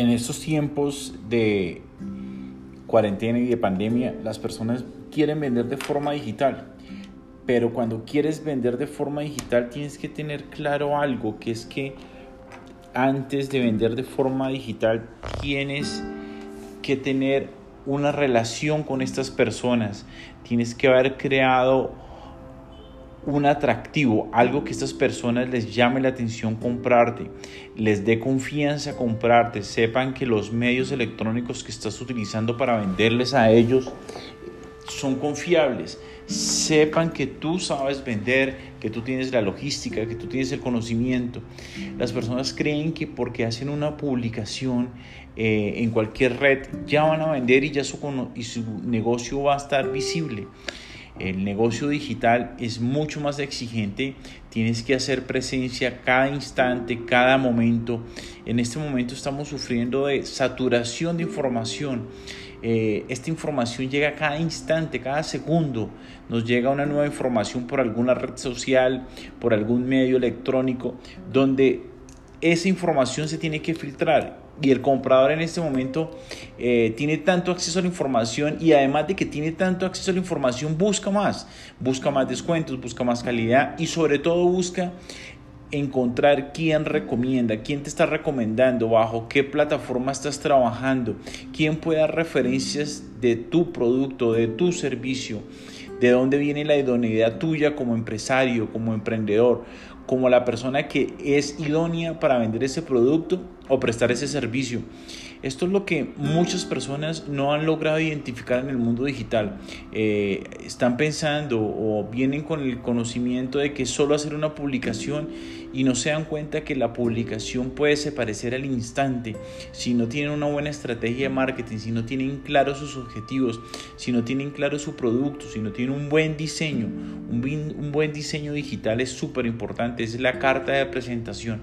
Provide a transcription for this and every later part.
en estos tiempos de cuarentena y de pandemia, las personas quieren vender de forma digital. Pero cuando quieres vender de forma digital tienes que tener claro algo, que es que antes de vender de forma digital tienes que tener una relación con estas personas. Tienes que haber creado un atractivo, algo que estas personas les llame la atención comprarte, les dé confianza comprarte, sepan que los medios electrónicos que estás utilizando para venderles a ellos son confiables, sepan que tú sabes vender, que tú tienes la logística, que tú tienes el conocimiento. Las personas creen que porque hacen una publicación eh, en cualquier red ya van a vender y ya su, y su negocio va a estar visible. El negocio digital es mucho más exigente, tienes que hacer presencia cada instante, cada momento. En este momento estamos sufriendo de saturación de información. Eh, esta información llega cada instante, cada segundo. Nos llega una nueva información por alguna red social, por algún medio electrónico, donde esa información se tiene que filtrar y el comprador en este momento eh, tiene tanto acceso a la información y además de que tiene tanto acceso a la información busca más, busca más descuentos, busca más calidad y sobre todo busca encontrar quién recomienda, quién te está recomendando, bajo qué plataforma estás trabajando, quién puede dar referencias de tu producto, de tu servicio, de dónde viene la idoneidad tuya como empresario, como emprendedor, como la persona que es idónea para vender ese producto o prestar ese servicio. Esto es lo que muchas personas no han logrado identificar en el mundo digital. Eh, están pensando o vienen con el conocimiento de que solo hacer una publicación y no se dan cuenta que la publicación puede parecer al instante si no tienen una buena estrategia de marketing, si no tienen claros sus objetivos, si no tienen claro su producto, si no tienen un buen diseño. Un, un buen diseño digital es súper importante, es la carta de presentación.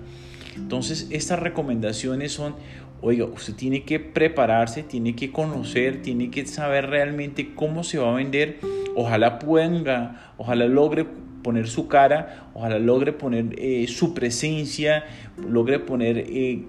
Entonces, estas recomendaciones son, oiga, usted tiene que prepararse, tiene que conocer, tiene que saber realmente cómo se va a vender. Ojalá pueda, ojalá logre poner su cara, ojalá logre poner eh, su presencia, logre poner eh,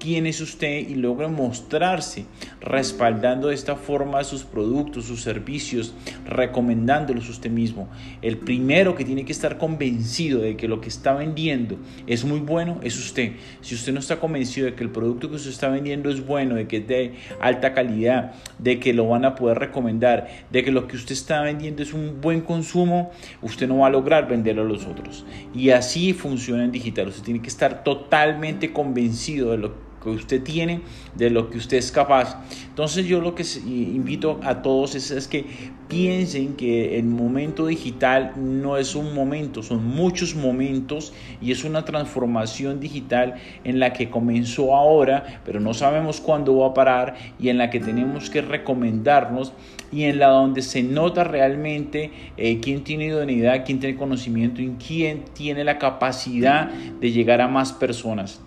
quién es usted y logra mostrarse respaldando de esta forma sus productos, sus servicios, recomendándolos usted mismo. El primero que tiene que estar convencido de que lo que está vendiendo es muy bueno es usted. Si usted no está convencido de que el producto que usted está vendiendo es bueno, de que es de alta calidad, de que lo van a poder recomendar, de que lo que usted está vendiendo es un buen consumo, usted no va a lograr venderlo a los otros. Y así funciona en digital. Usted tiene que estar totalmente convencido de lo que usted tiene, de lo que usted es capaz. Entonces yo lo que invito a todos es, que piensen que el momento digital no es un momento, son muchos momentos y es una transformación digital en la que comenzó ahora, pero no sabemos cuándo va a parar y en la que tenemos que recomendarnos y en la donde se nota realmente eh, quién tiene idoneidad, quién tiene conocimiento y quién tiene la capacidad de llegar a más personas.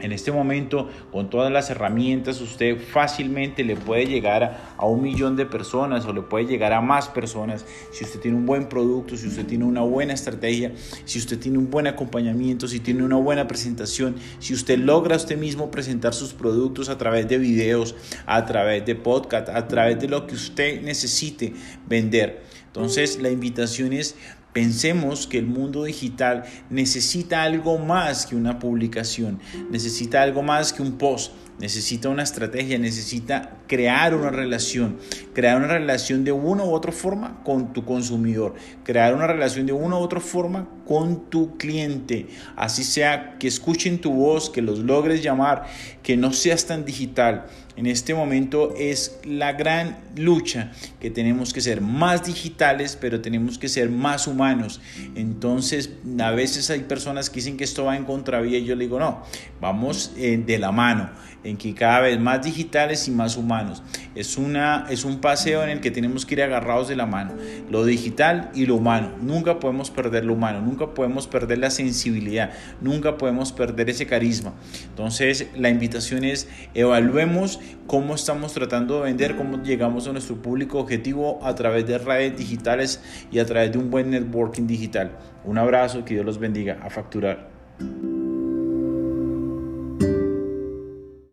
En este momento, con todas las herramientas, usted fácilmente le puede llegar a un millón de personas o le puede llegar a más personas si usted tiene un buen producto, si usted tiene una buena estrategia, si usted tiene un buen acompañamiento, si tiene una buena presentación, si usted logra usted mismo presentar sus productos a través de videos, a través de podcast, a través de lo que usted necesite vender. Entonces, la invitación es Pensemos que el mundo digital necesita algo más que una publicación, necesita algo más que un post, necesita una estrategia, necesita crear una relación, crear una relación de una u otra forma con tu consumidor, crear una relación de una u otra forma con tu cliente, así sea que escuchen tu voz, que los logres llamar, que no seas tan digital. En este momento es la gran lucha que tenemos que ser más digitales, pero tenemos que ser más humanos. Entonces, a veces hay personas que dicen que esto va en contravía y yo le digo, no, vamos eh, de la mano, en que cada vez más digitales y más Es, una, es un paseo en el que tenemos que ir agarrados de la mano, lo digital y lo humano. Nunca podemos perder lo humano, nunca podemos perder la sensibilidad, nunca podemos perder ese carisma. Entonces, la invitación es evaluemos cómo estamos tratando de vender, cómo llegamos a nuestro público objetivo a través de redes digitales y a través de un buen networking digital. Un abrazo, que Dios los bendiga a facturar.